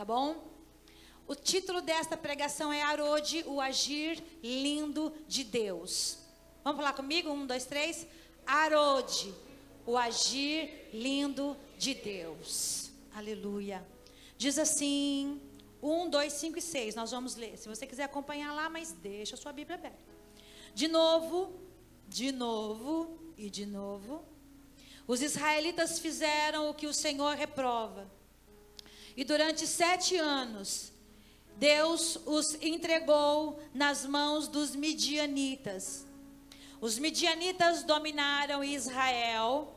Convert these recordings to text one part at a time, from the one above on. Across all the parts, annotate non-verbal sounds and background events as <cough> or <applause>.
tá bom? O título desta pregação é Arode, o agir lindo de Deus. Vamos falar comigo? Um, dois, três. Arode, o agir lindo de Deus. Aleluia. Diz assim, um, dois, cinco e seis. Nós vamos ler. Se você quiser acompanhar lá, mas deixa a sua Bíblia aberta. De novo, de novo e de novo. Os israelitas fizeram o que o Senhor reprova. E durante sete anos, Deus os entregou nas mãos dos midianitas. Os midianitas dominaram Israel.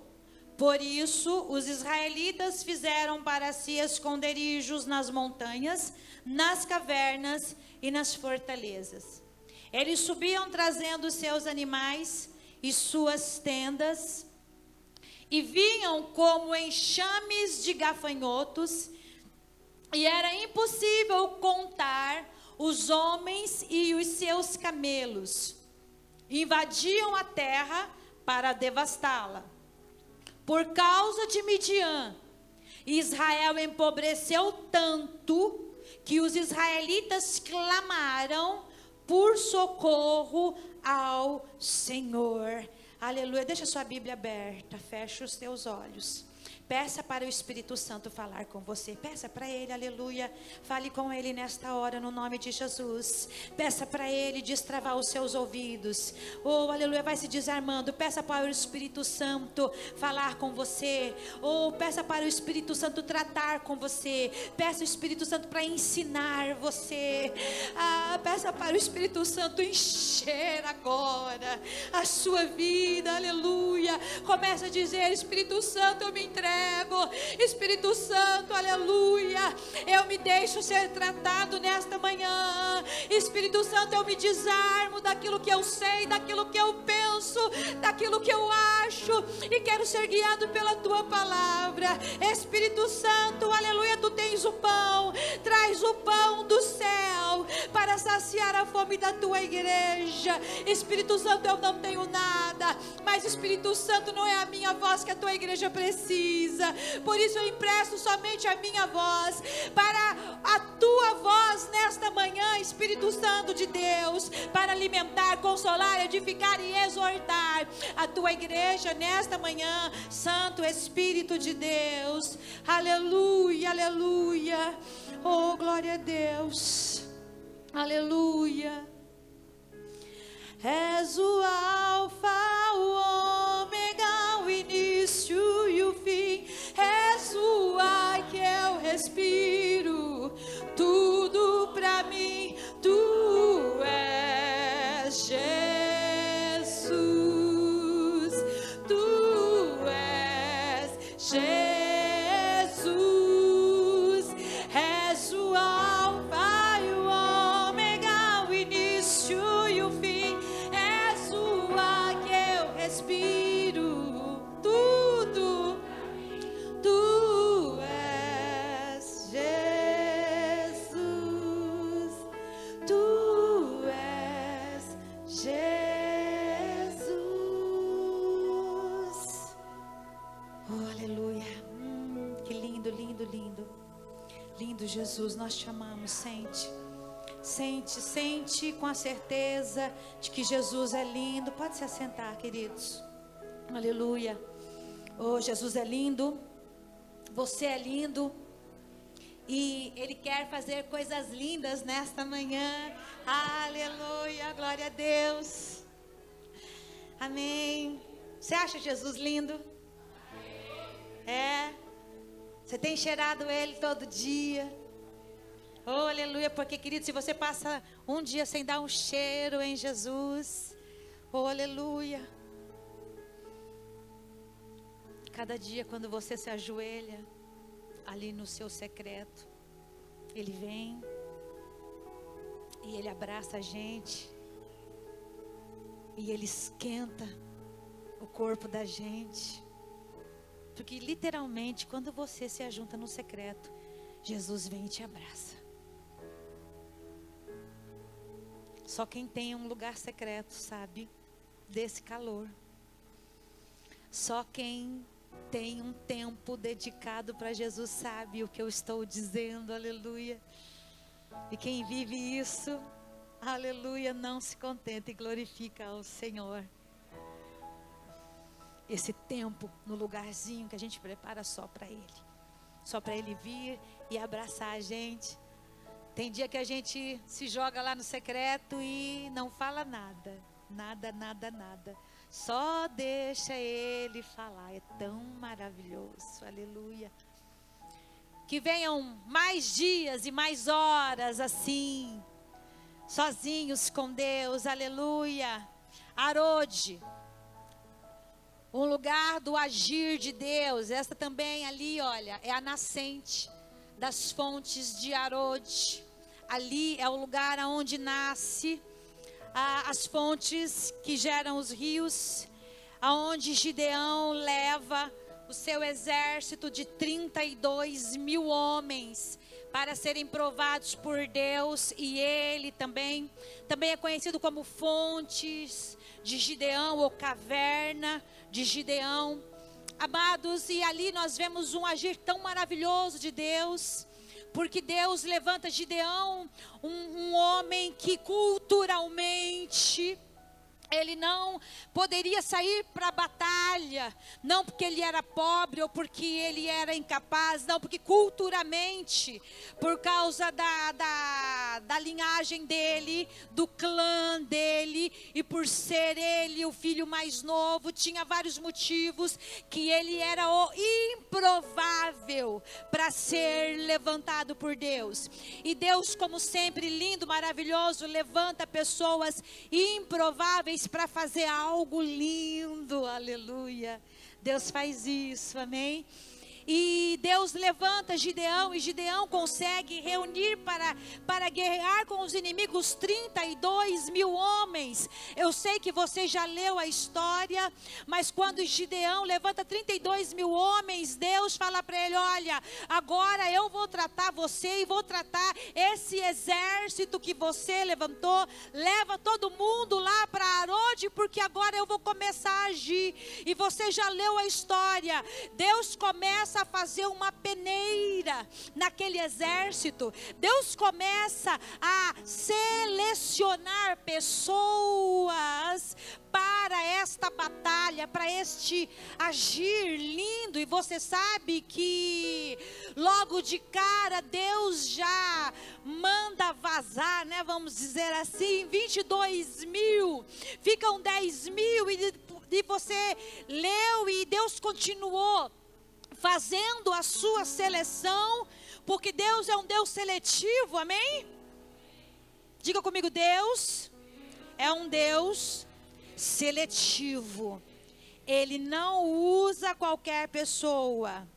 Por isso, os israelitas fizeram para si esconderijos nas montanhas, nas cavernas e nas fortalezas. Eles subiam trazendo seus animais e suas tendas, e vinham como enxames de gafanhotos, e era impossível contar os homens e os seus camelos. Invadiam a terra para devastá-la. Por causa de Midian, Israel empobreceu tanto que os israelitas clamaram por socorro ao Senhor. Aleluia. Deixa sua Bíblia aberta, fecha os teus olhos. Peça para o Espírito Santo falar com você. Peça para Ele, aleluia. Fale com Ele nesta hora, no nome de Jesus. Peça para Ele destravar os seus ouvidos. Oh, aleluia, vai se desarmando. Peça para o Espírito Santo falar com você. Oh, peça para o Espírito Santo tratar com você. Peça o Espírito Santo para ensinar você. Ah, peça para o Espírito Santo encher agora a sua vida, aleluia. Começa a dizer: Espírito Santo, eu me entrego entrego. Espírito Santo, aleluia. Eu me deixo ser tratado nesta manhã. Espírito Santo, eu me desarmo daquilo que eu sei, daquilo que eu penso, daquilo que eu acho e quero ser guiado pela tua palavra. Espírito Santo, aleluia, tu tens o pão. Traz o pão do céu para saciar a fome da tua igreja. Espírito Santo, eu não tenho nada, mas Espírito Santo não é a minha voz que a tua igreja precisa precisa. Por isso eu empresto somente a minha voz para a tua voz nesta manhã, Espírito Santo de Deus, para alimentar, consolar, edificar e exortar a tua igreja nesta manhã, Santo Espírito de Deus. Aleluia, aleluia. Oh, glória a Deus. Aleluia. És o Alfa, o o início e o fim. És o ar que eu respiro. Tudo para mim, tu és Jesus. Jesus, nós te amamos. Sente, sente, sente com a certeza de que Jesus é lindo. Pode se assentar, queridos. Aleluia. Oh, Jesus é lindo. Você é lindo. E Ele quer fazer coisas lindas nesta manhã. Aleluia. Glória a Deus. Amém. Você acha Jesus lindo? É. Você tem cheirado Ele todo dia. Oh, aleluia, porque querido, se você passa um dia sem dar um cheiro em Jesus, oh, aleluia. Cada dia quando você se ajoelha ali no seu secreto, ele vem e ele abraça a gente e ele esquenta o corpo da gente. Porque literalmente, quando você se ajunta no secreto, Jesus vem e te abraça. Só quem tem um lugar secreto sabe desse calor. Só quem tem um tempo dedicado para Jesus, sabe o que eu estou dizendo, aleluia. E quem vive isso, aleluia, não se contenta e glorifica ao Senhor. Esse tempo no lugarzinho que a gente prepara só para Ele, só para Ele vir e abraçar a gente. Tem dia que a gente se joga lá no secreto e não fala nada, nada, nada, nada. Só deixa Ele falar. É tão maravilhoso, aleluia. Que venham mais dias e mais horas assim, sozinhos com Deus, aleluia. Arode, um lugar do agir de Deus. Esta também ali, olha, é a nascente das fontes de Arode. Ali é o lugar onde nasce ah, as fontes que geram os rios, aonde Gideão leva o seu exército de 32 mil homens para serem provados por Deus e ele também, também é conhecido como fontes de Gideão ou caverna de Gideão. Amados, e ali nós vemos um agir tão maravilhoso de Deus porque Deus levanta Gideão, um, um homem que culturalmente ele não poderia sair para a batalha, não porque ele era pobre ou porque ele era incapaz, não, porque culturalmente, por causa da, da, da linhagem dele, do clã dele, e por ser ele o filho mais novo, tinha vários motivos que ele era o improvável para ser levantado por Deus. E Deus, como sempre, lindo, maravilhoso, levanta pessoas improváveis para fazer algo lindo, aleluia. Deus faz isso, amém? E Deus levanta Gideão, e Gideão consegue reunir para, para guerrear com os inimigos 32 mil homens. Eu sei que você já leu a história, mas quando Gideão levanta 32 mil homens, Deus fala para ele: Olha, agora eu vou tratar você e vou tratar esse exército que você levantou. Leva todo mundo lá para Arode, porque agora eu vou começar a agir. E você já leu a história. Deus começa começa a fazer uma peneira naquele exército. Deus começa a selecionar pessoas para esta batalha, para este agir lindo. E você sabe que logo de cara Deus já manda vazar, né? Vamos dizer assim, 22 mil, ficam 10 mil e, e você leu e Deus continuou fazendo a sua seleção, porque Deus é um Deus seletivo, amém? Diga comigo, Deus é um Deus seletivo. Ele não usa qualquer pessoa.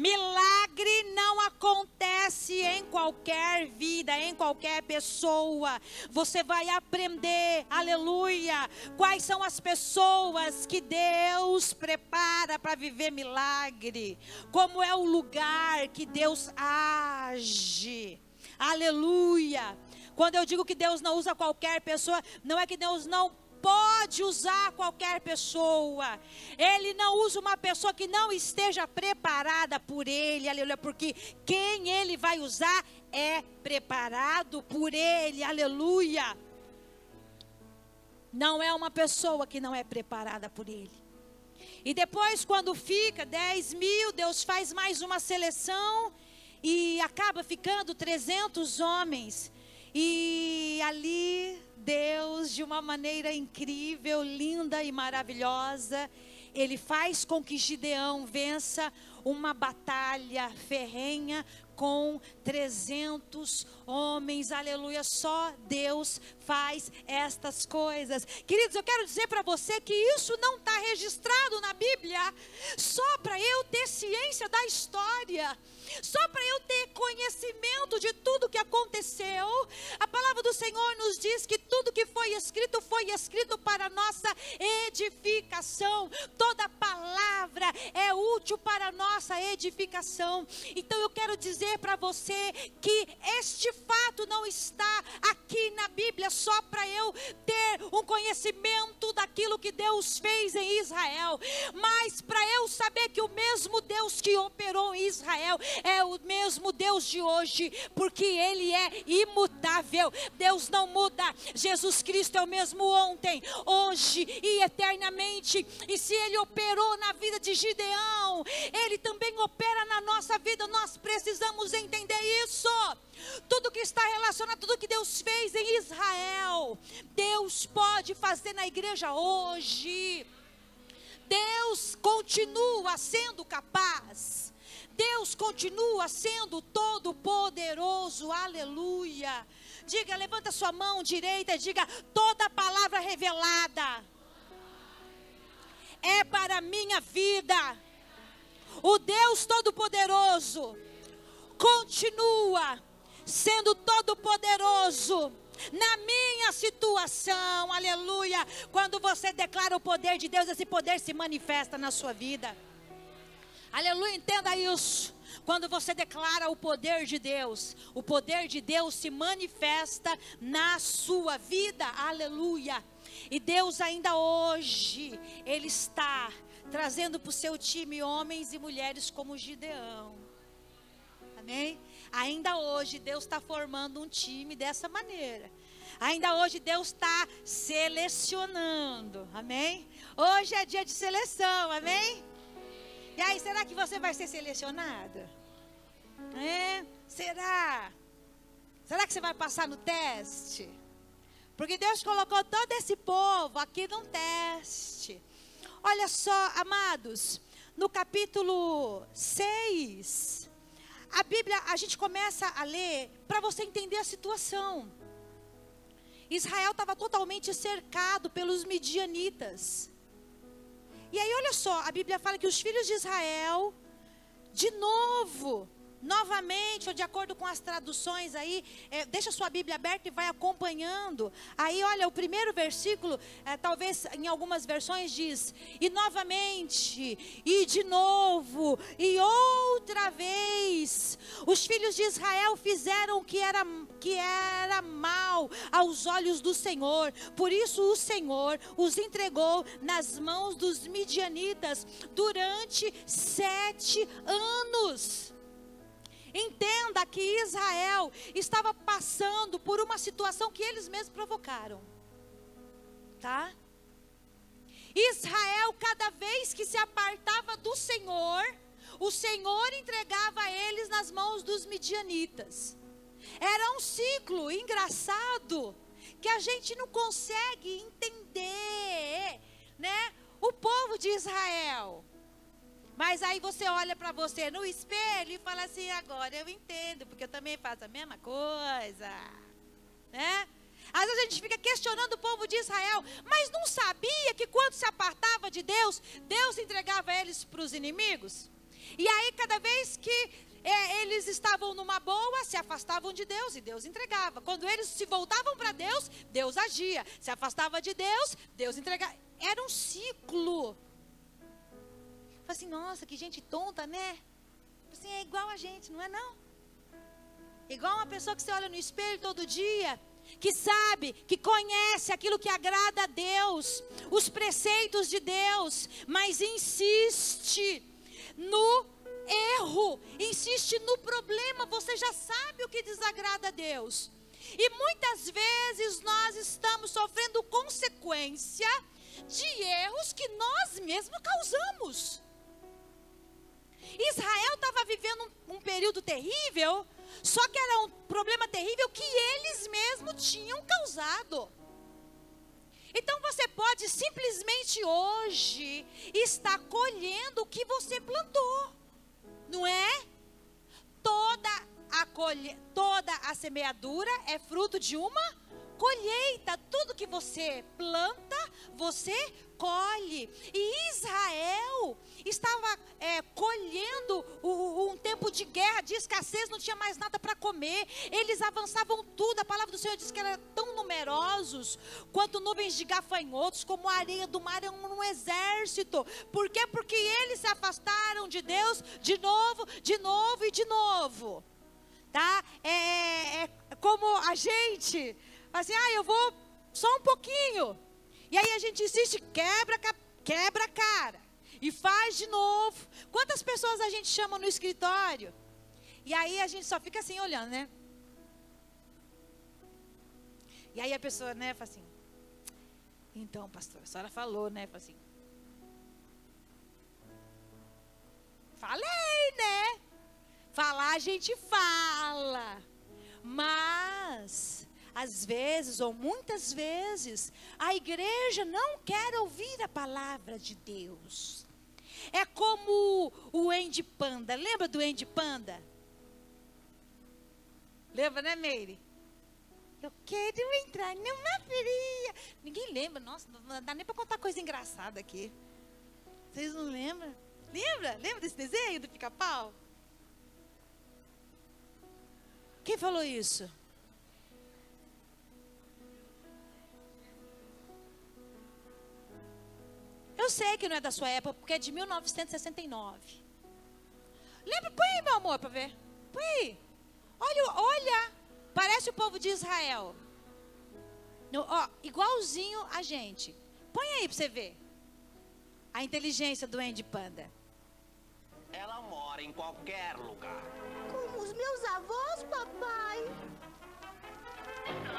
Milagre não acontece em qualquer vida, em qualquer pessoa. Você vai aprender, aleluia, quais são as pessoas que Deus prepara para viver milagre, como é o lugar que Deus age. Aleluia. Quando eu digo que Deus não usa qualquer pessoa, não é que Deus não pode usar qualquer pessoa. Ele não usa uma pessoa que não esteja preparada por ele, aleluia, porque quem ele vai usar é preparado por ele, aleluia. Não é uma pessoa que não é preparada por ele. E depois, quando fica 10 mil, Deus faz mais uma seleção e acaba ficando 300 homens. E ali Deus, de uma maneira incrível, linda e maravilhosa, ele faz com que Gideão vença uma batalha ferrenha com 300 homens, aleluia. Só Deus faz estas coisas. Queridos, eu quero dizer para você que isso não está registrado na Bíblia, só para eu ter ciência da história só para eu ter conhecimento de tudo que aconteceu. A palavra do Senhor nos diz que tudo que foi escrito foi escrito para nossa edificação. Toda palavra é útil para nossa edificação. Então eu quero dizer para você que este fato não está aqui na Bíblia só para eu ter um conhecimento daquilo que Deus fez em Israel, mas para eu saber que o mesmo Deus que operou em Israel é o mesmo Deus de hoje, porque ele é imutável. Deus não muda. Jesus Cristo é o mesmo ontem, hoje e eternamente. E se ele operou na vida de Gideão, ele também opera na nossa vida. Nós precisamos entender isso. Tudo que está relacionado, tudo que Deus fez em Israel, Deus pode fazer na igreja hoje. Deus continua sendo capaz. Deus continua sendo todo-poderoso. Aleluia. Diga, levanta sua mão direita e diga: toda palavra revelada é para a minha vida. O Deus Todo-Poderoso continua sendo todo-poderoso na minha situação, aleluia. Quando você declara o poder de Deus, esse poder se manifesta na sua vida. Aleluia, entenda isso. Quando você declara o poder de Deus, o poder de Deus se manifesta na sua vida. Aleluia. E Deus ainda hoje, Ele está trazendo para o seu time homens e mulheres como Gideão. Amém? Ainda hoje Deus está formando um time dessa maneira. Ainda hoje Deus está selecionando. Amém? Hoje é dia de seleção. Amém? E aí, será que você vai ser selecionado? É? Será? Será que você vai passar no teste? Porque Deus colocou todo esse povo aqui num teste. Olha só, amados, no capítulo 6, a Bíblia, a gente começa a ler para você entender a situação. Israel estava totalmente cercado pelos midianitas. E aí, olha só, a Bíblia fala que os filhos de Israel, de novo, novamente, ou de acordo com as traduções aí, é, deixa sua Bíblia aberta e vai acompanhando. Aí, olha, o primeiro versículo, é, talvez em algumas versões diz: e novamente, e de novo, e outra vez, os filhos de Israel fizeram o que era, que era mal aos olhos do Senhor. Por isso, o Senhor os entregou nas mãos dos midianitas durante sete anos. Entenda que Israel estava passando por uma situação que eles mesmos provocaram. Tá? Israel, cada vez que se apartava do Senhor, o Senhor entregava eles nas mãos dos midianitas. Era um ciclo engraçado que a gente não consegue entender, né? O povo de Israel mas aí você olha para você no espelho e fala assim: agora eu entendo, porque eu também faço a mesma coisa. Né? Às vezes a gente fica questionando o povo de Israel, mas não sabia que quando se apartava de Deus, Deus entregava eles para os inimigos? E aí, cada vez que é, eles estavam numa boa, se afastavam de Deus e Deus entregava. Quando eles se voltavam para Deus, Deus agia. Se afastava de Deus, Deus entregava. Era um ciclo. Fala assim, nossa, que gente tonta, né? Assim, é igual a gente, não é não? Igual uma pessoa que você olha no espelho todo dia, que sabe, que conhece aquilo que agrada a Deus, os preceitos de Deus, mas insiste no erro, insiste no problema, você já sabe o que desagrada a Deus. E muitas vezes nós estamos sofrendo consequência de erros que nós mesmos causamos. Israel estava vivendo um, um período terrível, só que era um problema terrível que eles mesmos tinham causado. Então você pode simplesmente hoje estar colhendo o que você plantou, não é? Toda a, colhe... Toda a semeadura é fruto de uma colheita. Tudo que você planta você colhe. E Israel estava é, colhendo o, um tempo de guerra, de escassez, não tinha mais nada para comer. Eles avançavam tudo. A palavra do Senhor diz que eram tão numerosos quanto nuvens de gafanhotos, como a areia do mar é um, exército. Por quê? Porque eles se afastaram de Deus de novo, de novo e de novo. Tá? É, é, é como a gente, assim, ah, eu vou só um pouquinho. E aí a gente insiste, quebra, quebra a cara. E faz de novo. Quantas pessoas a gente chama no escritório? E aí a gente só fica assim olhando, né? E aí a pessoa, né, fala assim. Então, pastor, a senhora falou, né? Fala assim. Falei, né? Falar a gente fala. Mas às vezes, ou muitas vezes, a igreja não quer ouvir a palavra de Deus. É como o Andy Panda. Lembra do Andy Panda? Lembra, né, Meire? Eu quero entrar numa fria. Ninguém lembra. Nossa, não dá nem para contar coisa engraçada aqui. Vocês não lembram? Lembra? Lembra desse desenho do pica-pau? Quem falou isso? Eu sei que não é da sua época, porque é de 1969. Lembra? Põe aí, meu amor, para ver. Põe aí. Olha, olha. Parece o povo de Israel. No, ó, igualzinho a gente. Põe aí para você ver. A inteligência do Andy Panda. Ela mora em qualquer lugar. Como os meus avós, papai.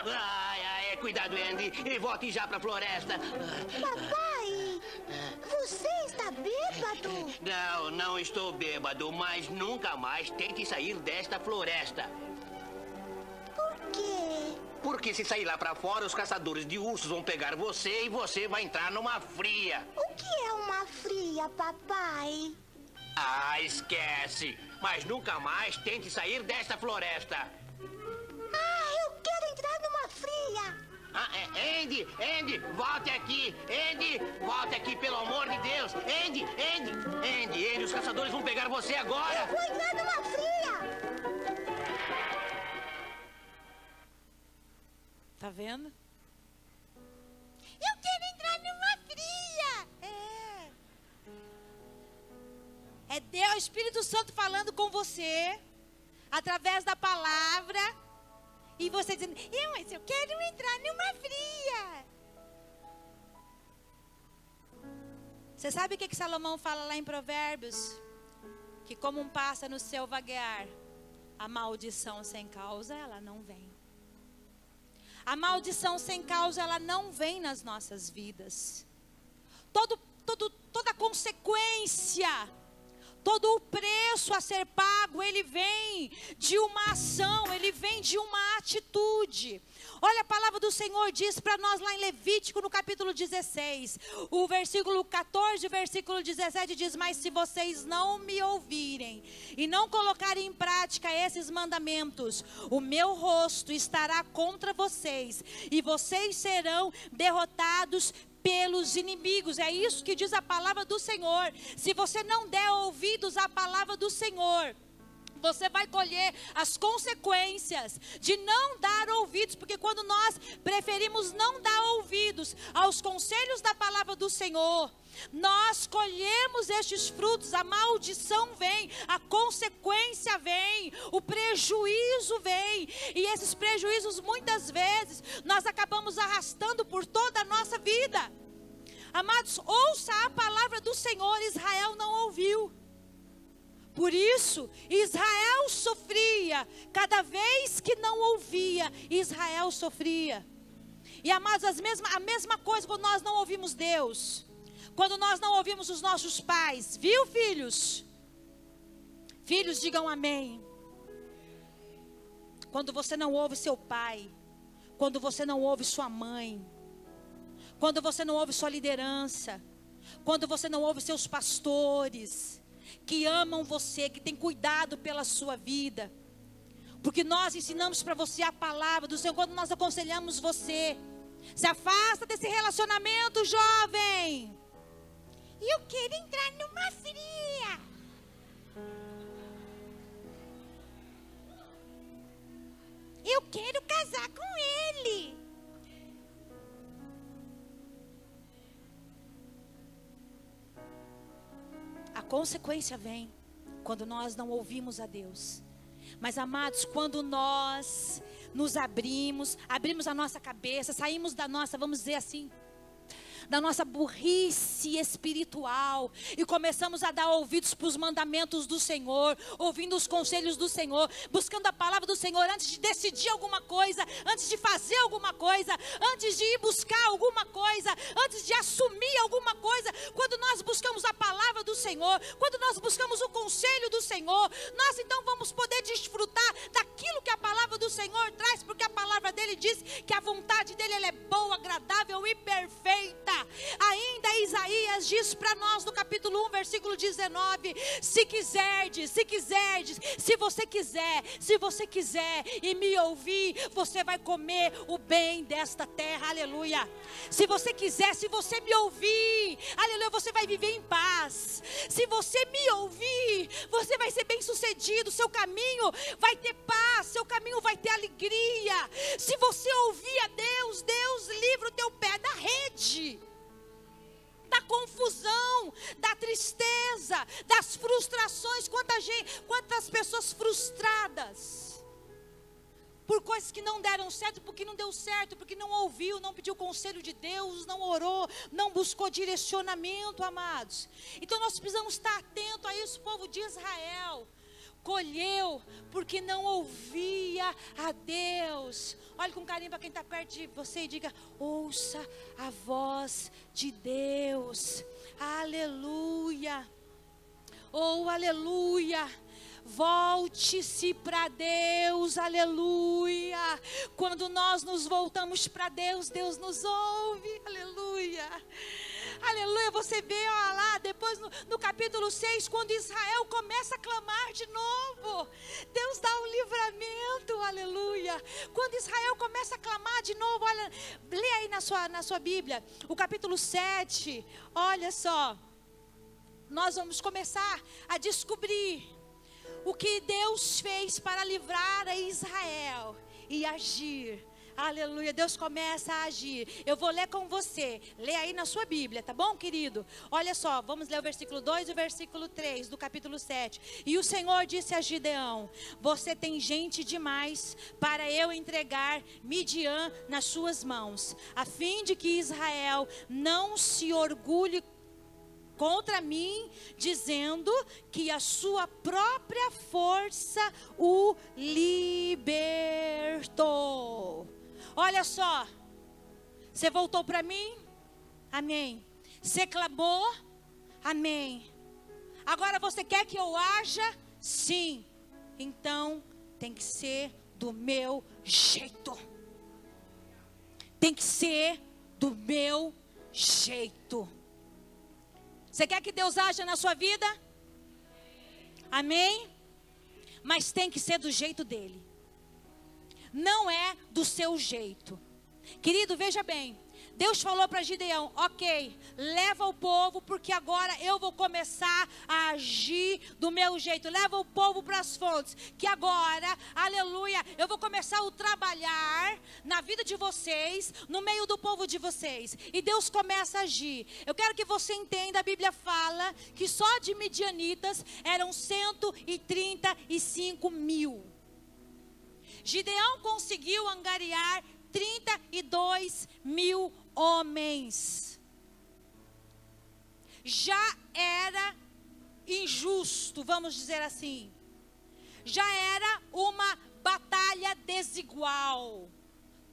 Ai, ai, cuidado, Andy. E volte já pra floresta. Papai, você está bêbado? Não, não estou bêbado, mas nunca mais tente sair desta floresta. Por quê? Porque se sair lá pra fora, os caçadores de ursos vão pegar você e você vai entrar numa fria. O que é uma fria, papai? Ah, esquece. Mas nunca mais tente sair desta floresta. Ah, eu quero entrar numa fria. Ah, é, Andy, Andy, volte aqui. Andy, volte aqui, pelo amor de Deus. Andy, Andy, Andy, Andy, os caçadores vão pegar você agora. Eu vou entrar numa fria. Tá vendo? Eu quero entrar numa fria. É. É Deus, o Espírito Santo falando com você através da palavra e você dizendo, eu, mas eu quero entrar numa fria. Você sabe o que, que Salomão fala lá em Provérbios? Que como um pássaro no seu vaguear, a maldição sem causa, ela não vem. A maldição sem causa, ela não vem nas nossas vidas. Todo, todo, toda consequência Todo o preço a ser pago, ele vem de uma ação, ele vem de uma atitude. Olha, a palavra do Senhor diz para nós lá em Levítico, no capítulo 16, o versículo 14, o versículo 17 diz: Mas se vocês não me ouvirem e não colocarem em prática esses mandamentos, o meu rosto estará contra vocês e vocês serão derrotados pelos inimigos. É isso que diz a palavra do Senhor. Se você não der ouvidos à palavra do Senhor, você vai colher as consequências de não dar ouvidos, porque quando nós preferimos não dar ouvidos aos conselhos da palavra do Senhor, nós colhemos estes frutos, a maldição vem, a consequência vem, o prejuízo vem, e esses prejuízos muitas vezes nós acabamos arrastando por toda a nossa vida. Amados, ouça a palavra do Senhor, Israel não ouviu. Por isso, Israel sofria, cada vez que não ouvia, Israel sofria. E amados, as mesma, a mesma coisa quando nós não ouvimos Deus, quando nós não ouvimos os nossos pais, viu, filhos? Filhos, digam amém. Quando você não ouve seu pai, quando você não ouve sua mãe, quando você não ouve sua liderança, quando você não ouve seus pastores, que amam você, que têm cuidado pela sua vida. Porque nós ensinamos para você a palavra do Senhor, quando nós aconselhamos você, Se afasta desse relacionamento, jovem. Eu quero entrar numa fria. Eu quero casar com ele. A consequência vem quando nós não ouvimos a Deus. Mas amados, quando nós nos abrimos, abrimos a nossa cabeça, saímos da nossa, vamos dizer assim, da nossa burrice espiritual e começamos a dar ouvidos para os mandamentos do Senhor, ouvindo os conselhos do Senhor, buscando a palavra do Senhor antes de decidir alguma coisa, antes de fazer alguma coisa, antes de ir buscar alguma coisa, antes de assumir alguma coisa. Quando nós buscamos a palavra do Senhor, quando nós buscamos o conselho do Senhor, nós então vamos poder desfrutar daquilo que a palavra do Senhor traz, porque a palavra dele diz que a vontade dele é boa, agradável e perfeita. Ainda Isaías diz para nós no capítulo 1, versículo 19: Se quiserdes, se quiserdes, se você quiser, se você quiser e me ouvir, você vai comer o bem desta terra, aleluia. Se você quiser, se você me ouvir, aleluia, você vai viver em paz. Se você me ouvir, você vai ser bem sucedido, seu caminho vai ter paz, seu caminho vai ter alegria. Se você ouvir a Deus, Deus livra o teu pé da rede da confusão, da tristeza, das frustrações. Quanta gente, quantas pessoas frustradas por coisas que não deram certo, porque não deu certo, porque não ouviu, não pediu conselho de Deus, não orou, não buscou direcionamento, amados. Então nós precisamos estar atento a isso, povo de Israel colheu porque não ouvia a Deus. Olhe com carinho para quem está perto de você e diga: ouça a voz de Deus. Aleluia. Oh, aleluia. Volte-se para Deus, aleluia. Quando nós nos voltamos para Deus, Deus nos ouve, aleluia. Aleluia, você vê ó, lá depois no, no capítulo 6, quando Israel começa a clamar de novo. Deus dá um livramento, aleluia. Quando Israel começa a clamar de novo, olha, lê aí na sua, na sua Bíblia, o capítulo 7, olha só. Nós vamos começar a descobrir o que Deus fez para livrar a Israel e agir Aleluia. Deus começa a agir. Eu vou ler com você. Lê aí na sua Bíblia, tá bom, querido? Olha só, vamos ler o versículo 2 e o versículo 3 do capítulo 7. E o Senhor disse a Gideão: Você tem gente demais para eu entregar Midian nas suas mãos, a fim de que Israel não se orgulhe contra mim, dizendo que a sua própria força o libertou. Olha só, você voltou para mim? Amém. Você clamou? Amém. Agora você quer que eu haja? Sim. Então tem que ser do meu jeito. Tem que ser do meu jeito. Você quer que Deus haja na sua vida? Amém? Mas tem que ser do jeito dele não é do seu jeito. Querido, veja bem. Deus falou para Gideão: Ok, leva o povo, porque agora eu vou começar a agir do meu jeito. Leva o povo para as fontes, que agora, aleluia, eu vou começar a trabalhar na vida de vocês, no meio do povo de vocês. E Deus começa a agir. Eu quero que você entenda: a Bíblia fala que só de midianitas eram 135 mil. Gideão conseguiu angariar 32 mil homens. Já era injusto, vamos dizer assim. Já era uma batalha desigual.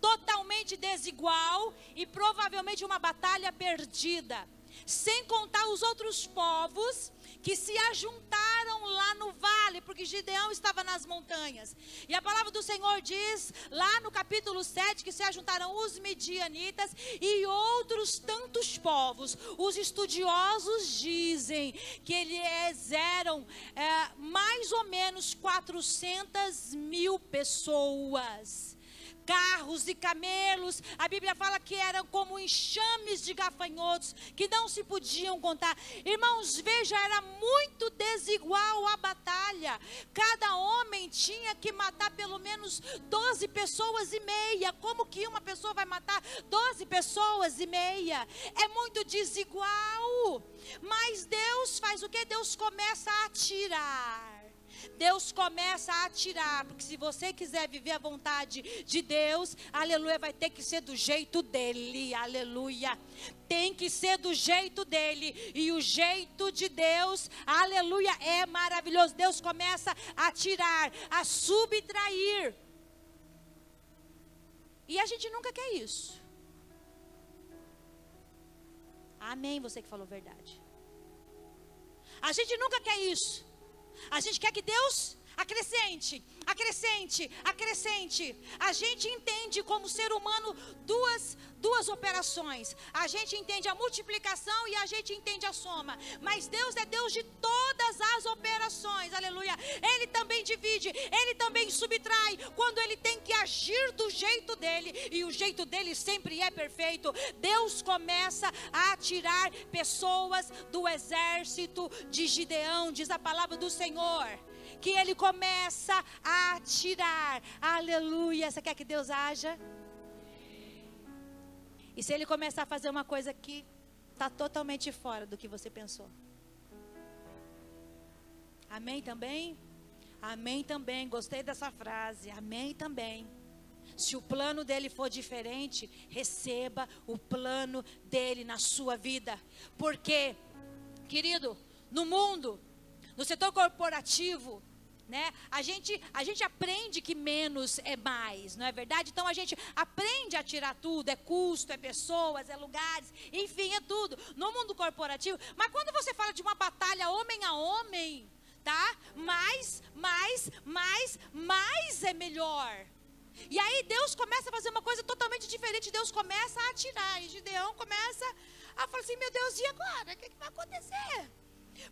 Totalmente desigual e provavelmente uma batalha perdida. Sem contar os outros povos que se ajuntaram lá no vale, porque Gideão estava nas montanhas. E a palavra do Senhor diz, lá no capítulo 7, que se ajuntaram os medianitas e outros tantos povos. Os estudiosos dizem que eles eram é, mais ou menos 400 mil pessoas carros e camelos. A Bíblia fala que eram como enxames de gafanhotos, que não se podiam contar. Irmãos, veja, era muito desigual a batalha. Cada homem tinha que matar pelo menos 12 pessoas e meia. Como que uma pessoa vai matar 12 pessoas e meia? É muito desigual. Mas Deus faz o que? Deus começa a atirar. Deus começa a atirar, porque se você quiser viver a vontade de Deus, aleluia, vai ter que ser do jeito dele, aleluia. Tem que ser do jeito dele, e o jeito de Deus, aleluia, é maravilhoso. Deus começa a tirar, a subtrair. E a gente nunca quer isso. Amém, você que falou verdade. A gente nunca quer isso. A gente quer que Deus acrescente, acrescente, acrescente. A gente entende como ser humano duas duas operações. A gente entende a multiplicação e a gente entende a soma. Mas Deus é Deus de todas as operações. Aleluia. Ele também divide, ele também subtrai quando ele tem que agir do jeito dele e o jeito dele sempre é perfeito. Deus começa a tirar pessoas do exército de Gideão, diz a palavra do Senhor que ele começa a tirar. Aleluia. Você quer que Deus haja? E se ele começar a fazer uma coisa que está totalmente fora do que você pensou? Amém também? Amém também. Gostei dessa frase. Amém também. Se o plano dele for diferente, receba o plano dele na sua vida. Porque, querido, no mundo, no setor corporativo, né? A gente, a gente aprende que menos é mais, não é verdade? Então a gente aprende a tirar tudo, é custo, é pessoas, é lugares, enfim, é tudo. No mundo corporativo, mas quando você fala de uma batalha homem a homem, tá? Mais, mais, mais, mais é melhor. E aí Deus começa a fazer uma coisa totalmente diferente. Deus começa a atirar. E Gideão começa a falar assim: Meu Deus, e agora? O que, que vai acontecer?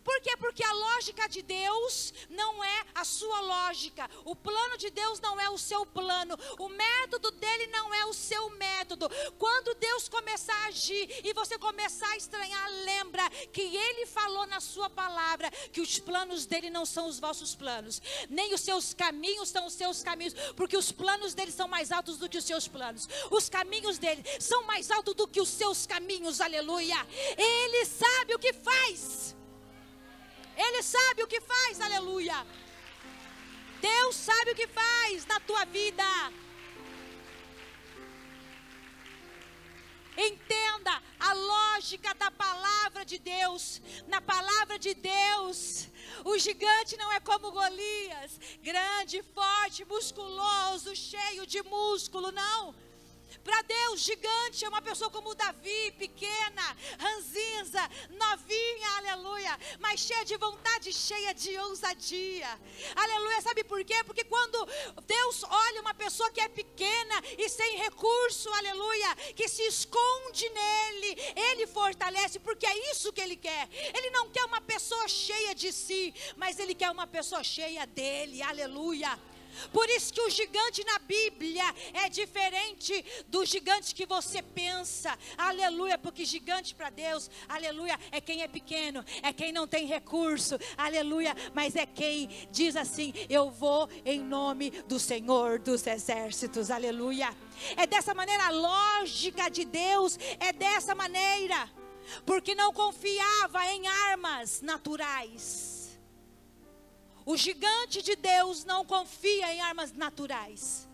Por quê? Porque a lógica de Deus não é a sua lógica. O plano de Deus não é o seu plano. O método dele não é o seu método. Quando Deus começar a agir e você começar a estranhar, lembra que ele falou na sua palavra que os planos dele não são os vossos planos, nem os seus caminhos são os seus caminhos, porque os planos dele são mais altos do que os seus planos. Os caminhos dele são mais altos do que os seus caminhos. Aleluia. Ele sabe o que faz. Ele sabe o que faz, aleluia. Deus sabe o que faz na tua vida. Entenda a lógica da palavra de Deus. Na palavra de Deus, o gigante não é como Golias, grande, forte, musculoso, cheio de músculo, não. Para Deus, gigante é uma pessoa como Davi, pequena, ranzinza, novinha, aleluia, mas cheia de vontade, cheia de ousadia. Aleluia, sabe por quê? Porque quando Deus olha uma pessoa que é pequena e sem recurso, aleluia, que se esconde nele, ele fortalece, porque é isso que ele quer. Ele não quer uma pessoa cheia de si, mas ele quer uma pessoa cheia dele, aleluia. Por isso que o gigante na Bíblia é diferente do gigante que você pensa. Aleluia, porque gigante para Deus, aleluia, é quem é pequeno, é quem não tem recurso. Aleluia, mas é quem diz assim: "Eu vou em nome do Senhor dos exércitos". Aleluia. É dessa maneira a lógica de Deus é dessa maneira. Porque não confiava em armas naturais o gigante de Deus não confia em armas naturais.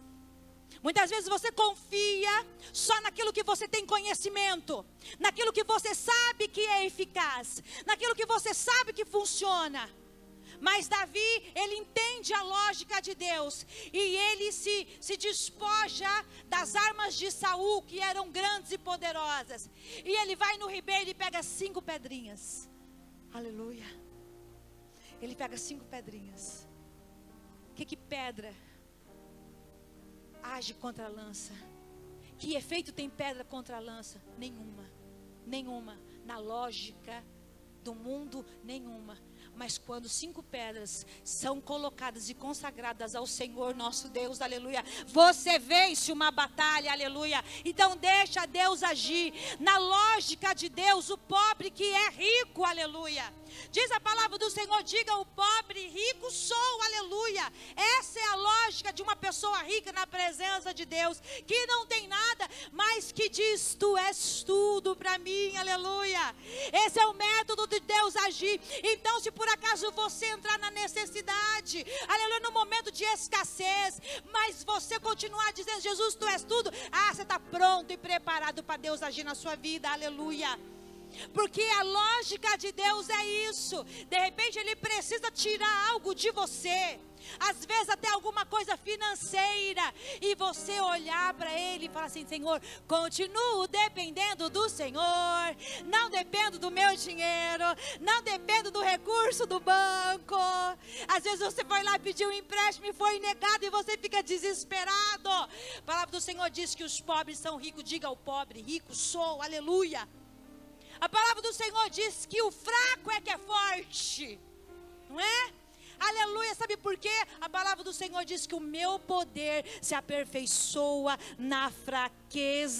Muitas vezes você confia só naquilo que você tem conhecimento, naquilo que você sabe que é eficaz, naquilo que você sabe que funciona. Mas Davi, ele entende a lógica de Deus e ele se, se despoja das armas de Saul, que eram grandes e poderosas. E ele vai no ribeiro e pega cinco pedrinhas. Aleluia. Ele pega cinco pedrinhas. Que, que pedra age contra a lança? Que efeito tem pedra contra a lança? Nenhuma. Nenhuma. Na lógica do mundo, nenhuma. Mas quando cinco pedras são colocadas e consagradas ao Senhor nosso Deus, aleluia, você vence uma batalha, aleluia. Então deixa Deus agir. Na lógica de Deus, o pobre que é rico, aleluia. Diz a palavra do Senhor: diga o pobre, rico sou, aleluia. Essa é a lógica de uma pessoa rica na presença de Deus, que não tem nada, mas que diz: Tu és tudo para mim, aleluia. Esse é o método de Deus agir. Então, se por acaso você entrar na necessidade, aleluia, no momento de escassez, mas você continuar dizendo: Jesus, tu és tudo, ah, você está pronto e preparado para Deus agir na sua vida, aleluia. Porque a lógica de Deus é isso. De repente ele precisa tirar algo de você. Às vezes até alguma coisa financeira e você olhar para ele e falar assim: Senhor, continuo dependendo do Senhor, não dependo do meu dinheiro, não dependo do recurso do banco. Às vezes você foi lá pedir um empréstimo e foi negado e você fica desesperado. A palavra do Senhor diz que os pobres são ricos. Diga ao pobre: rico sou, aleluia. A palavra do Senhor diz que o fraco é que é forte, não é? Aleluia, sabe por quê? A palavra do Senhor diz que o meu poder se aperfeiçoa na fraqueza.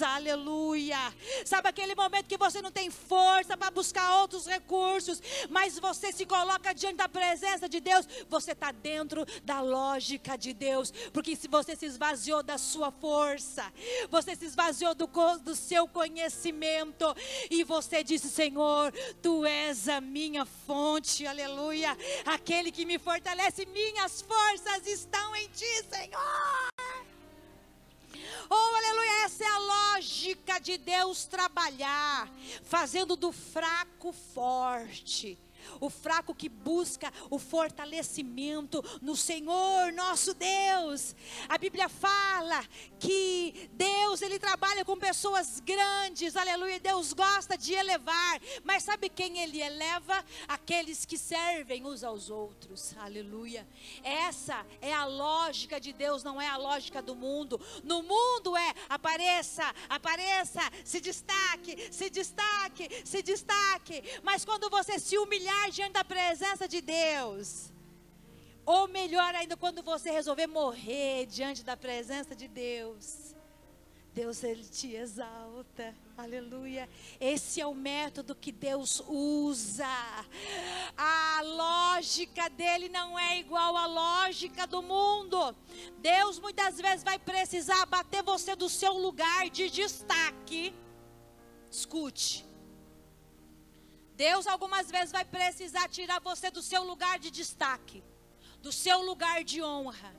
Aleluia. Sabe aquele momento que você não tem força para buscar outros recursos, mas você se coloca diante da presença de Deus, você está dentro da lógica de Deus, porque se você se esvaziou da sua força, você se esvaziou do, do seu conhecimento, e você disse: Senhor, tu és a minha fonte, aleluia, aquele que me fortalece, minhas forças estão em ti, Senhor. Oh, aleluia, essa é a lógica de Deus trabalhar, fazendo do fraco forte o fraco que busca o fortalecimento no Senhor nosso Deus. A Bíblia fala que Deus ele trabalha com pessoas grandes, aleluia. Deus gosta de elevar, mas sabe quem ele eleva? Aqueles que servem uns aos outros, aleluia. Essa é a lógica de Deus, não é a lógica do mundo. No mundo é apareça, apareça, se destaque, se destaque, se destaque. Mas quando você se humilhar diante da presença de Deus. Ou melhor ainda, quando você resolver morrer diante da presença de Deus. Deus ele te exalta. Aleluia. Esse é o método que Deus usa. A lógica dele não é igual à lógica do mundo. Deus muitas vezes vai precisar bater você do seu lugar de destaque. Escute. Deus algumas vezes vai precisar tirar você do seu lugar de destaque, do seu lugar de honra,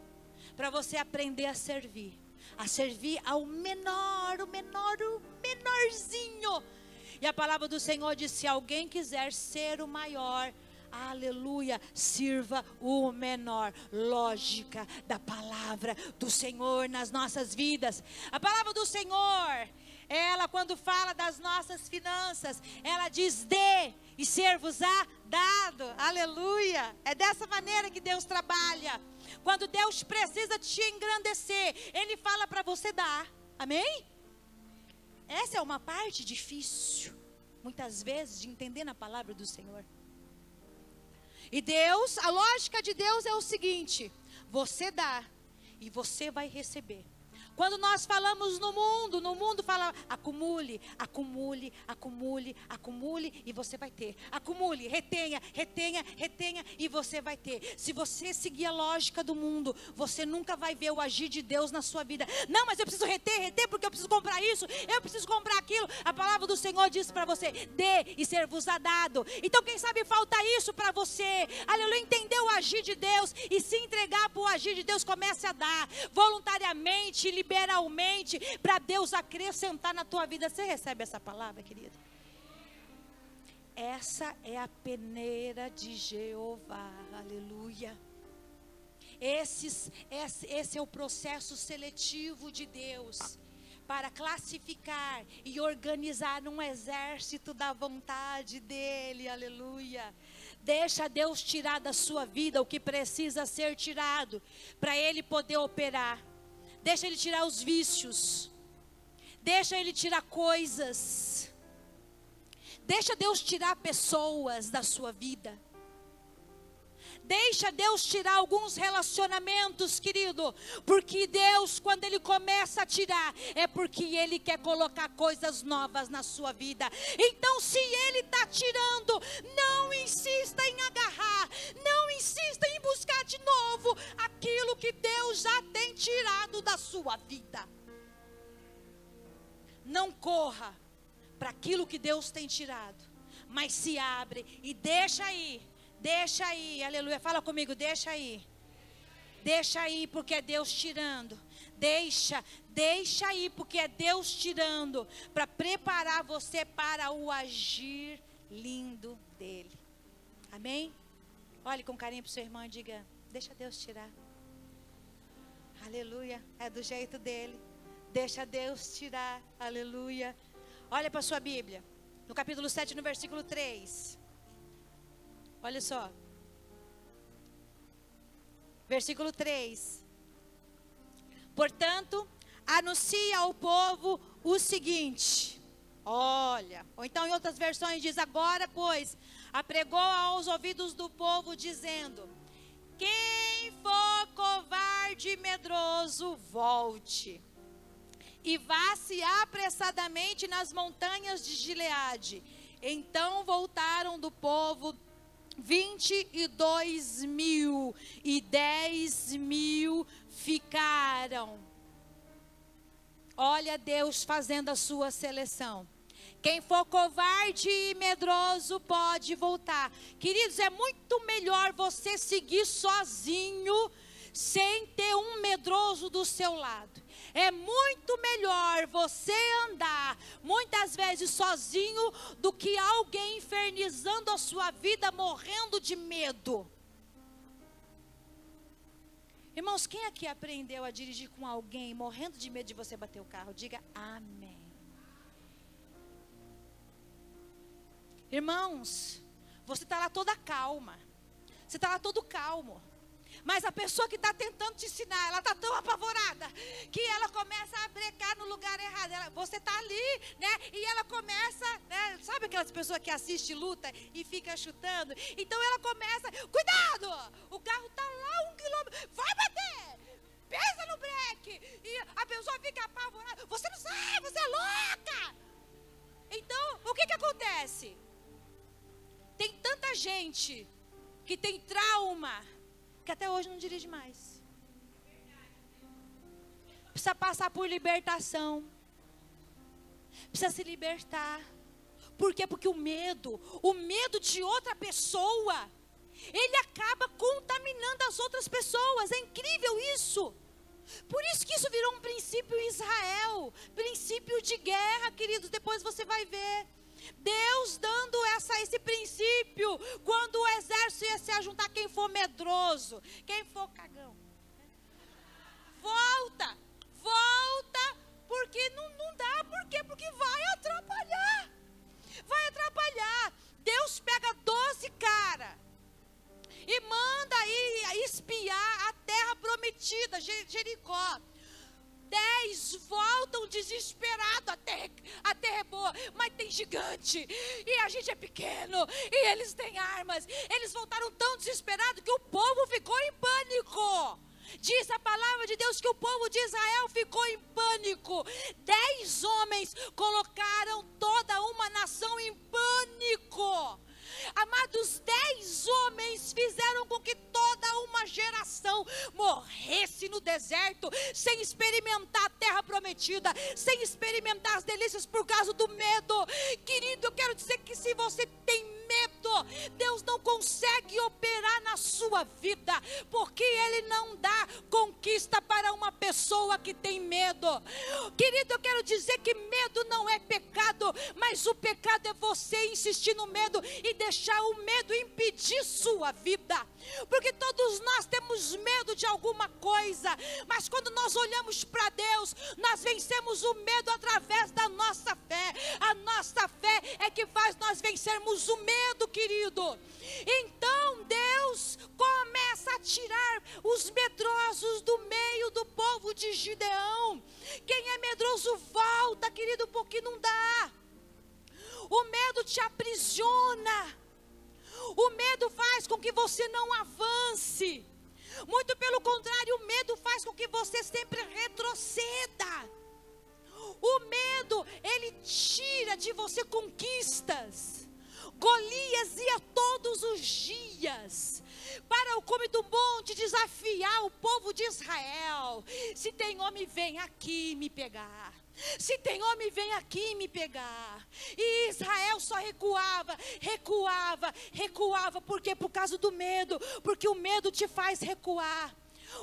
para você aprender a servir, a servir ao menor, o menor, o menorzinho. E a palavra do Senhor diz: se alguém quiser ser o maior, aleluia, sirva o menor. Lógica da palavra do Senhor nas nossas vidas. A palavra do Senhor ela, quando fala das nossas finanças, ela diz: dê e ser-vos-á dado. Aleluia. É dessa maneira que Deus trabalha. Quando Deus precisa te engrandecer, Ele fala para você dar. Amém? Essa é uma parte difícil, muitas vezes, de entender na palavra do Senhor. E Deus, a lógica de Deus é o seguinte: você dá e você vai receber. Quando nós falamos no mundo, no mundo fala acumule, acumule, acumule, acumule e você vai ter. Acumule, retenha, retenha, retenha e você vai ter. Se você seguir a lógica do mundo, você nunca vai ver o agir de Deus na sua vida. Não, mas eu preciso reter, reter porque eu preciso comprar isso, eu preciso comprar aquilo. A palavra do Senhor diz para você: dê e ser-vos dado. Então, quem sabe falta isso para você. Aleluia, entender o agir de Deus e se entregar para o agir de Deus, comece a dar voluntariamente, liberalmente para Deus acrescentar na tua vida. Você recebe essa palavra, querido? Essa é a peneira de Jeová, aleluia. Esses, esse, esse é o processo seletivo de Deus para classificar e organizar um exército da vontade dele, aleluia. Deixa Deus tirar da sua vida o que precisa ser tirado, para ele poder operar. Deixa Ele tirar os vícios. Deixa Ele tirar coisas. Deixa Deus tirar pessoas da sua vida. Deixa Deus tirar alguns relacionamentos, querido. Porque Deus, quando Ele começa a tirar, é porque Ele quer colocar coisas novas na sua vida. Então, se Ele está tirando, não insista em agarrar, não insista em buscar de novo aquilo que Deus já tem tirado da sua vida. Não corra para aquilo que Deus tem tirado, mas se abre e deixa aí Deixa aí, aleluia. Fala comigo, deixa aí. Deixa aí, porque é Deus tirando. Deixa, deixa aí, porque é Deus tirando. Para preparar você para o agir lindo dele. Amém? Olhe com carinho para seu irmão e diga: Deixa Deus tirar. Aleluia. É do jeito dele. Deixa Deus tirar. Aleluia. Olha para a sua Bíblia. No capítulo 7, no versículo 3. Olha só. Versículo 3. Portanto, anuncia ao povo o seguinte: Olha, ou então em outras versões diz: Agora, pois, apregou aos ouvidos do povo, dizendo: Quem for covarde e medroso, volte. E vá-se apressadamente nas montanhas de Gileade. Então voltaram do povo 22 mil e 10 mil ficaram. Olha Deus fazendo a sua seleção. Quem for covarde e medroso pode voltar. Queridos, é muito melhor você seguir sozinho, sem ter um medroso do seu lado. É muito melhor você andar muitas vezes sozinho do que alguém infernizando a sua vida, morrendo de medo. Irmãos, quem aqui aprendeu a dirigir com alguém morrendo de medo de você bater o carro? Diga amém. Irmãos, você está lá toda calma. Você está lá todo calmo. Mas a pessoa que está tentando te ensinar, ela está tão apavorada que ela começa a brecar no lugar errado. Ela, você está ali, né? E ela começa, né? Sabe aquelas pessoas que assistem luta e fica chutando? Então ela começa, cuidado! O carro está lá um quilômetro, vai bater! Pesa no breque! E a pessoa fica apavorada. Você não sabe, você é louca! Então, o que que acontece? Tem tanta gente que tem trauma que até hoje não dirige mais. Precisa passar por libertação. Precisa se libertar. Por quê? Porque o medo, o medo de outra pessoa, ele acaba contaminando as outras pessoas. É incrível isso. Por isso que isso virou um princípio em Israel, princípio de guerra, queridos. Depois você vai ver. Deus dando essa, esse princípio, quando o exército ia se ajuntar, quem for medroso, quem for cagão, volta, volta, porque não, não dá, por quê? Porque vai atrapalhar, vai atrapalhar. Deus pega 12 cara e manda aí espiar a terra prometida, Jericó. Dez voltam desesperados. A terra, a terra é boa, mas tem gigante. E a gente é pequeno. E eles têm armas. Eles voltaram tão desesperados que o povo ficou em pânico. Diz a palavra de Deus que o povo de Israel ficou em pânico. Dez homens colocaram toda uma nação em pânico. Amados, dez homens fizeram com que toda geração morresse no deserto, sem experimentar a terra prometida, sem experimentar as delícias por causa do medo. Querido, eu quero dizer que se você tem medo, Deus não consegue operar na sua vida, porque Ele não dá conquista para uma pessoa que tem medo. Querido, eu quero dizer que medo não é pecado, mas o pecado é você insistir no medo e deixar o medo impedir sua vida, porque todos nós temos medo de alguma coisa, mas quando nós olhamos para Deus, nós vencemos o medo através da nossa fé. A nossa fé é que faz nós vencermos o medo medo, querido. Então Deus começa a tirar os medrosos do meio do povo de Gideão. Quem é medroso, volta, querido, porque não dá. O medo te aprisiona. O medo faz com que você não avance. Muito pelo contrário, o medo faz com que você sempre retroceda. O medo, ele tira de você conquistas. Golias ia todos os dias para o cume do monte desafiar o povo de Israel. Se tem homem, vem aqui me pegar. Se tem homem, vem aqui me pegar. E Israel só recuava, recuava, recuava. Por quê? Por causa do medo. Porque o medo te faz recuar.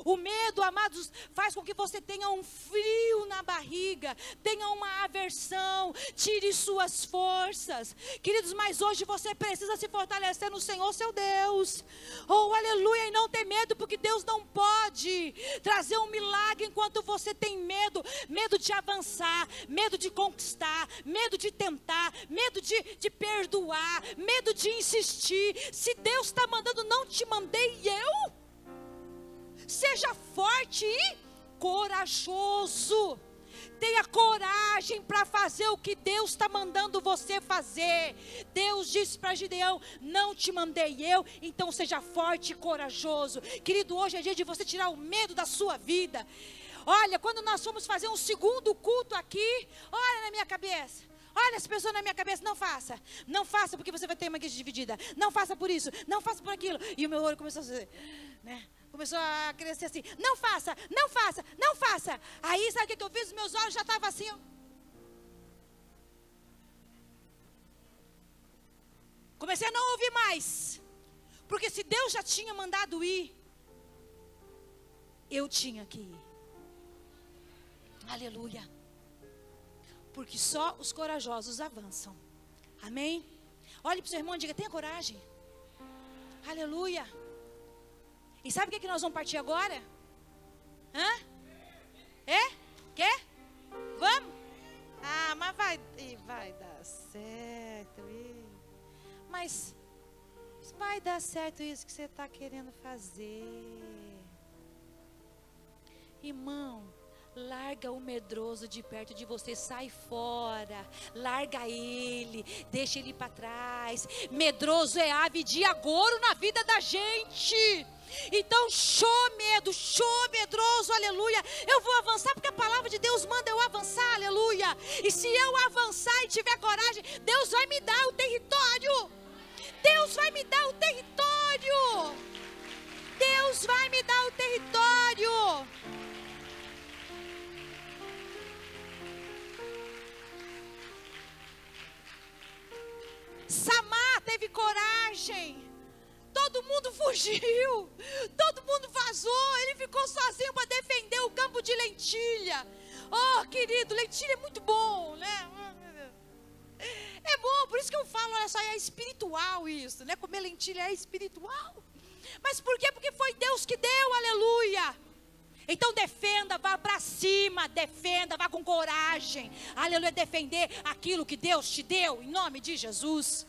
O medo, amados, faz com que você tenha um frio na barriga, tenha uma aversão, tire suas forças. Queridos, mas hoje você precisa se fortalecer no Senhor, seu Deus. Oh, aleluia, e não ter medo, porque Deus não pode trazer um milagre enquanto você tem medo medo de avançar, medo de conquistar, medo de tentar, medo de, de perdoar, medo de insistir. Se Deus está mandando, não te mandei eu. Seja forte e corajoso. Tenha coragem para fazer o que Deus está mandando você fazer. Deus disse para Gideão: Não te mandei eu, então seja forte e corajoso. Querido, hoje é dia de você tirar o medo da sua vida. Olha, quando nós fomos fazer um segundo culto aqui, olha na minha cabeça. Olha as pessoas na minha cabeça, não faça. Não faça porque você vai ter uma igreja dividida. Não faça por isso, não faça por aquilo. E o meu olho começou a ser, né? Começou a crescer assim. Não faça, não faça, não faça. Aí sabe o que, eu fiz? Os meus olhos já estavam assim. Ó. Comecei a não ouvir mais. Porque se Deus já tinha mandado ir, eu tinha que ir. Aleluia. Porque só os corajosos avançam. Amém? Olhe para o seu irmão e diga: tenha coragem. Aleluia. E sabe o que, é que nós vamos partir agora? Hã? É? Quer? Vamos? Ah, mas vai, vai dar certo. Mas vai dar certo isso que você está querendo fazer. Irmão, Larga o medroso de perto de você, sai fora. Larga ele, deixa ele para trás. Medroso é ave de agouro na vida da gente. Então, show medo, show medroso, aleluia. Eu vou avançar porque a palavra de Deus manda eu avançar, aleluia. E se eu avançar e tiver coragem, Deus vai me dar o território. Deus vai me dar o território. Deus vai me dar o território. Samar teve coragem. Todo mundo fugiu, todo mundo vazou. Ele ficou sozinho para defender o campo de lentilha. Oh, querido, lentilha é muito bom, né? É bom, por isso que eu falo, olha só, é espiritual isso, né? Comer lentilha é espiritual. Mas por quê? Porque foi Deus que deu, aleluia. Então defenda, vá para cima, defenda, vá com coragem. Aleluia, defender aquilo que Deus te deu, em nome de Jesus.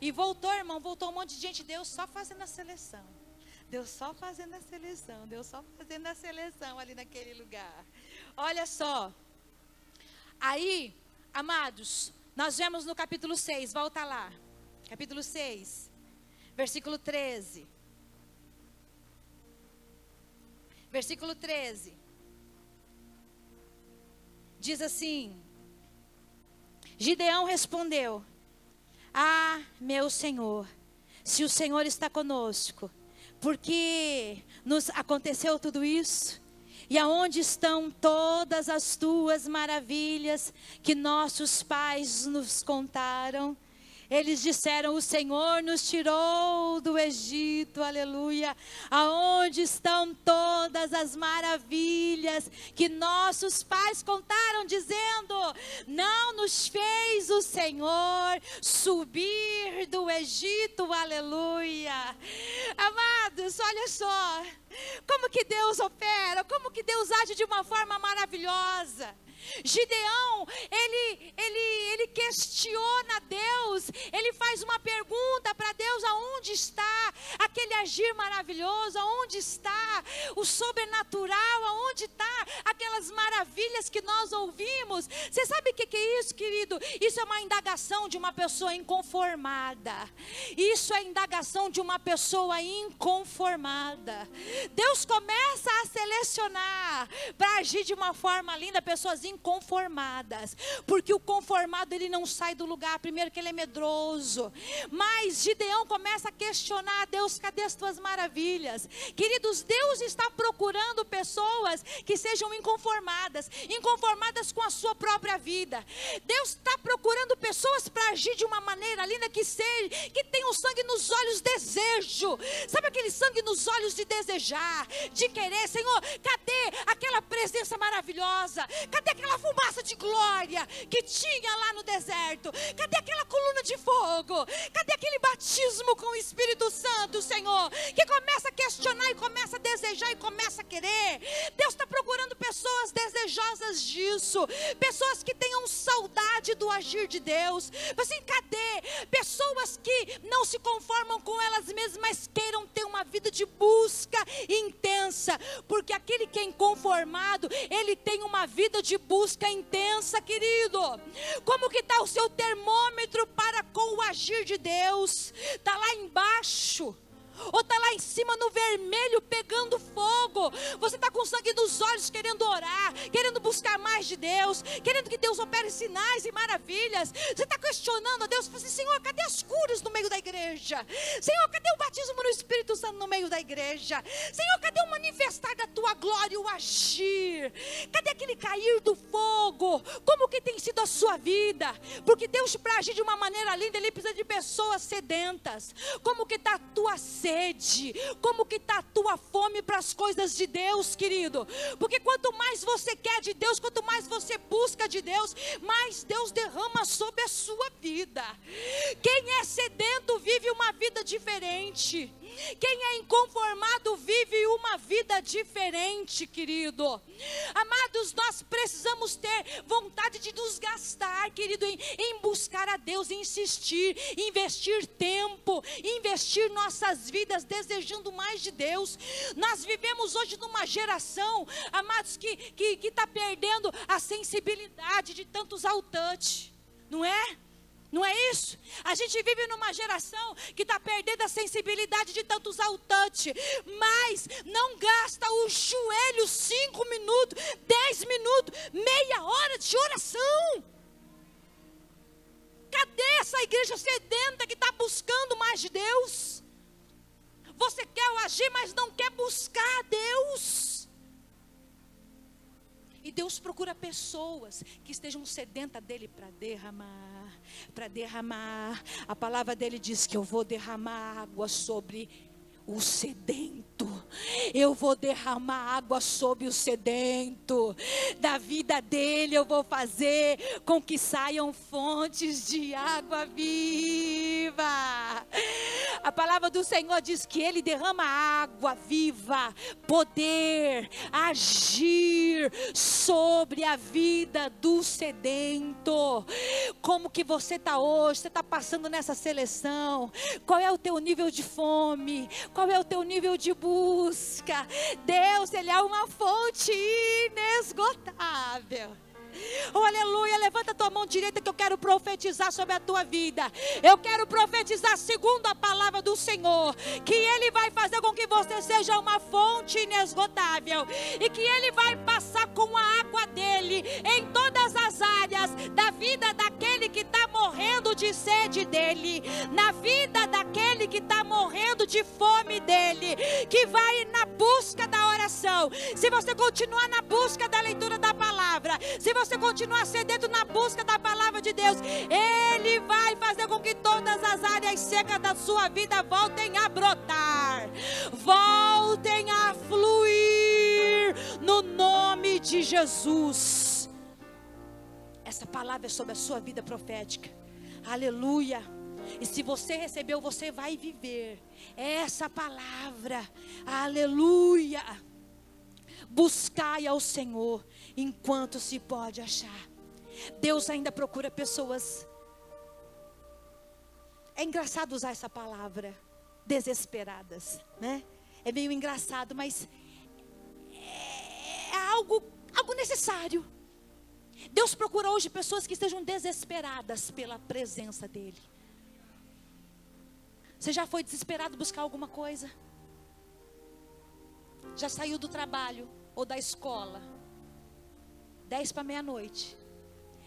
E voltou, irmão, voltou um monte de gente, Deus só fazendo a seleção. Deus só fazendo a seleção, Deus só fazendo a seleção ali naquele lugar. Olha só. Aí, amados, nós vemos no capítulo 6, volta lá. Capítulo 6, versículo 13. Versículo 13. Diz assim: Gideão respondeu: Ah, meu Senhor, se o Senhor está conosco, porque nos aconteceu tudo isso? E aonde estão todas as tuas maravilhas que nossos pais nos contaram? Eles disseram: O Senhor nos tirou do Egito, aleluia. Aonde estão todas as maravilhas que nossos pais contaram, dizendo: Não nos fez o Senhor subir do Egito, aleluia. Amados, olha só. Como que Deus opera, como que Deus age de uma forma maravilhosa. Gideão, ele, ele, ele questiona Deus, ele faz uma pergunta para Deus: aonde está aquele agir maravilhoso? Aonde está o sobrenatural? Aonde está aquelas maravilhas? que nós ouvimos. Você sabe o que, que é isso, querido? Isso é uma indagação de uma pessoa inconformada. Isso é indagação de uma pessoa inconformada. Deus começa a selecionar para agir de uma forma linda pessoas inconformadas, porque o conformado ele não sai do lugar. Primeiro que ele é medroso, mas Gideão começa a questionar Deus: cadê as tuas maravilhas? Queridos, Deus está procurando pessoas que sejam inconformadas, inconformadas com a sua própria vida. Deus está procurando pessoas para agir de uma maneira linda que seja, que tenham sangue nos olhos, desejo. Sabe aquele sangue nos olhos de desejar, de querer, Senhor? Cadê aquela presença maravilhosa? Cadê aquela fumaça de glória que tinha lá no deserto? Cadê aquela coluna de fogo? Cadê aquele batismo com o Espírito Santo, Senhor? Que começa a questionar e começa a desejar e começa a querer. Deus está procurando pessoas desejosas disso, pessoas que tenham saudade do agir de Deus. Assim, cadê? Pessoas que não se conformam com elas mesmas, mas queiram ter uma vida de busca intensa, porque aquele que é inconformado, ele tem uma vida de busca intensa, querido. Como que está o seu termômetro para com o agir de Deus? Está lá embaixo ou está lá em cima no vermelho pegando fogo. Você está com sangue nos olhos querendo orar, querendo buscar mais de Deus, querendo que Deus opere sinais e maravilhas. Você está questionando a Deus, assim, Senhor, cadê as curas no meio da igreja? Senhor, cadê o batismo no Espírito Santo no meio da igreja? Senhor, cadê o manifestar da tua glória, o agir? Cadê aquele cair do fogo? Como que tem sido a sua vida? Porque Deus, para agir de uma maneira linda, Ele precisa de pessoas sedentas. Como que está a tua sede? Como que está a tua fome para as coisas de Deus, querido? Porque quanto mais você quer de Deus, quanto mais você busca de Deus, mais Deus derrama sobre a sua vida. Quem é sedento vive uma vida diferente. Quem é inconformado vive uma vida diferente, querido. Amados, nós precisamos ter vontade de nos gastar, querido, em, em buscar a Deus, insistir, investir tempo, investir nossas vidas desejando mais de Deus. Nós vivemos hoje numa geração, amados, que está que, que tá perdendo a sensibilidade de tantos exaltante, não é? Não é isso? A gente vive numa geração que está perdendo a sensibilidade de tanto exaltante, mas não gasta o joelho cinco minutos, dez minutos, meia hora de oração. Cadê essa igreja sedenta que está buscando mais de Deus? Você quer agir, mas não quer buscar a Deus. E Deus procura pessoas que estejam sedentas dele para derramar, para derramar. A palavra dele diz que eu vou derramar água sobre o sedento. Eu vou derramar água sobre o sedento. Da vida dele eu vou fazer com que saiam fontes de água viva. A palavra do Senhor diz que ele derrama água viva, poder, agir sobre a vida do sedento. Como que você está hoje? Você está passando nessa seleção? Qual é o teu nível de fome? Qual é o teu nível de busca? Deus, Ele é uma fonte inesgotável. Oh, aleluia. Levanta a tua mão direita que eu quero profetizar sobre a tua vida. Eu quero profetizar segundo a palavra do Senhor. Que Ele vai fazer com que você seja uma fonte inesgotável. E que Ele vai passar com a água dele em todas as áreas da vida daquele que está morrendo de sede dele. Na vida morrendo de fome dele. Que vai na busca da oração. Se você continuar na busca da leitura da palavra. Se você continuar sedento na busca da palavra de Deus, Ele vai fazer com que todas as áreas secas da sua vida voltem a brotar, voltem a fluir no nome de Jesus. Essa palavra é sobre a sua vida profética. Aleluia. E se você recebeu, você vai viver essa palavra. Aleluia. Buscai ao Senhor enquanto se pode achar. Deus ainda procura pessoas. É engraçado usar essa palavra, desesperadas, né? É meio engraçado, mas é algo, algo necessário. Deus procura hoje pessoas que estejam desesperadas pela presença dEle. Você já foi desesperado buscar alguma coisa? Já saiu do trabalho ou da escola? Dez para meia-noite.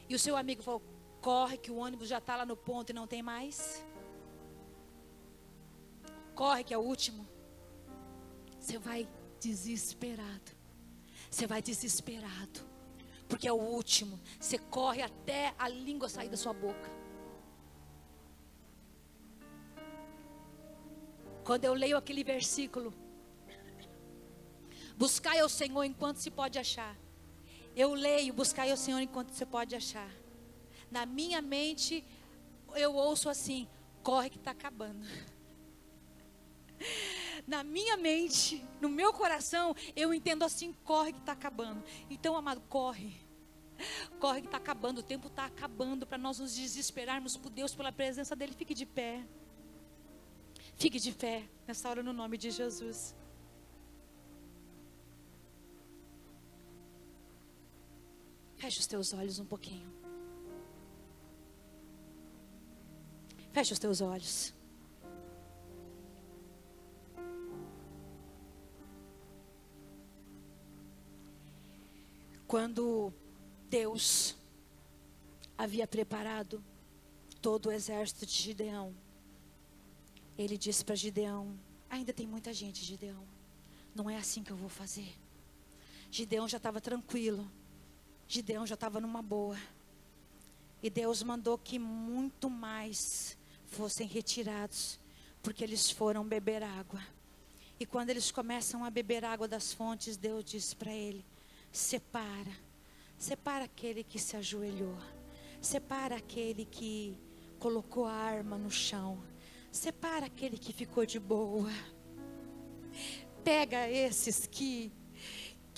E o seu amigo falou: corre que o ônibus já está lá no ponto e não tem mais. Corre que é o último. Você vai desesperado. Você vai desesperado. Porque é o último. Você corre até a língua sair da sua boca. Quando eu leio aquele versículo, buscai ao Senhor enquanto se pode achar. Eu leio, buscai ao Senhor enquanto se pode achar. Na minha mente, eu ouço assim: corre que está acabando. <laughs> Na minha mente, no meu coração, eu entendo assim: corre que está acabando. Então, amado, corre. Corre que está acabando, o tempo está acabando para nós nos desesperarmos por Deus, pela presença dEle. Fique de pé. Fique de pé nessa hora no nome de Jesus. Feche os teus olhos um pouquinho. Feche os teus olhos. Quando Deus havia preparado todo o exército de Gideão, ele disse para Gideão: Ainda tem muita gente, Gideão. Não é assim que eu vou fazer. Gideão já estava tranquilo. Gideão já estava numa boa. E Deus mandou que muito mais fossem retirados, porque eles foram beber água. E quando eles começam a beber água das fontes, Deus disse para ele: separa, separa aquele que se ajoelhou, separa aquele que colocou a arma no chão Separa aquele que ficou de boa. Pega esses que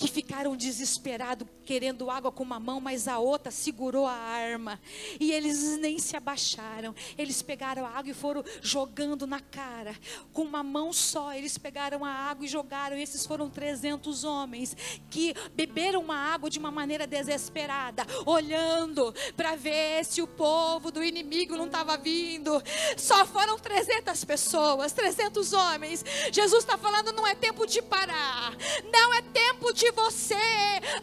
que ficaram desesperados, querendo água com uma mão, mas a outra segurou a arma. E eles nem se abaixaram. Eles pegaram a água e foram jogando na cara. Com uma mão só, eles pegaram a água e jogaram. E esses foram 300 homens que beberam a água de uma maneira desesperada, olhando para ver se o povo do inimigo não estava vindo. Só foram 300 pessoas, 300 homens. Jesus está falando: não é tempo de parar, não é tempo de você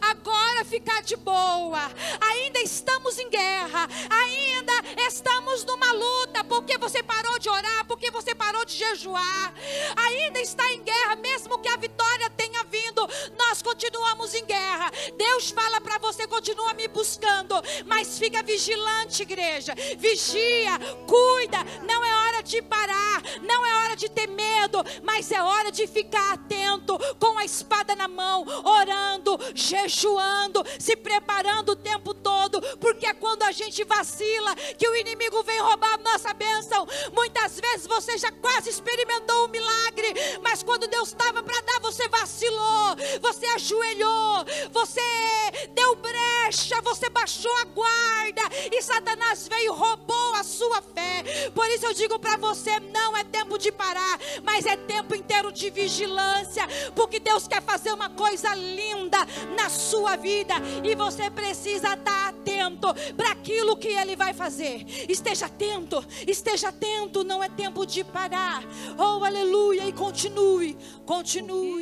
agora ficar de boa. Ainda estamos em guerra, ainda estamos numa luta, porque você parou de orar, porque você parou de jejuar. Ainda está em guerra, mesmo que a vitória tenha vindo, nós continuamos em guerra. Deus fala para você, continua me buscando, mas fica vigilante, igreja. Vigia, cuida, não é hora de parar, não é hora de ter medo, mas é hora de ficar atento com a espada na mão, orando, jejuando, se preparando o tempo todo, porque é quando a gente vacila que o inimigo vem roubar a nossa bênção. Muitas vezes você já quase experimentou um milagre, mas quando Deus estava para dar, você vacilou, você ajoelhou, você deu brecha, você baixou a guarda e Satanás veio roubou a sua fé. Por isso eu digo para você, não é tempo de parar, mas é tempo inteiro de vigilância, porque Deus quer fazer uma coisa linda na sua vida e você precisa estar atento para aquilo que Ele vai fazer. Esteja atento, esteja atento, não é tempo de parar. Oh, aleluia, e continue, continue.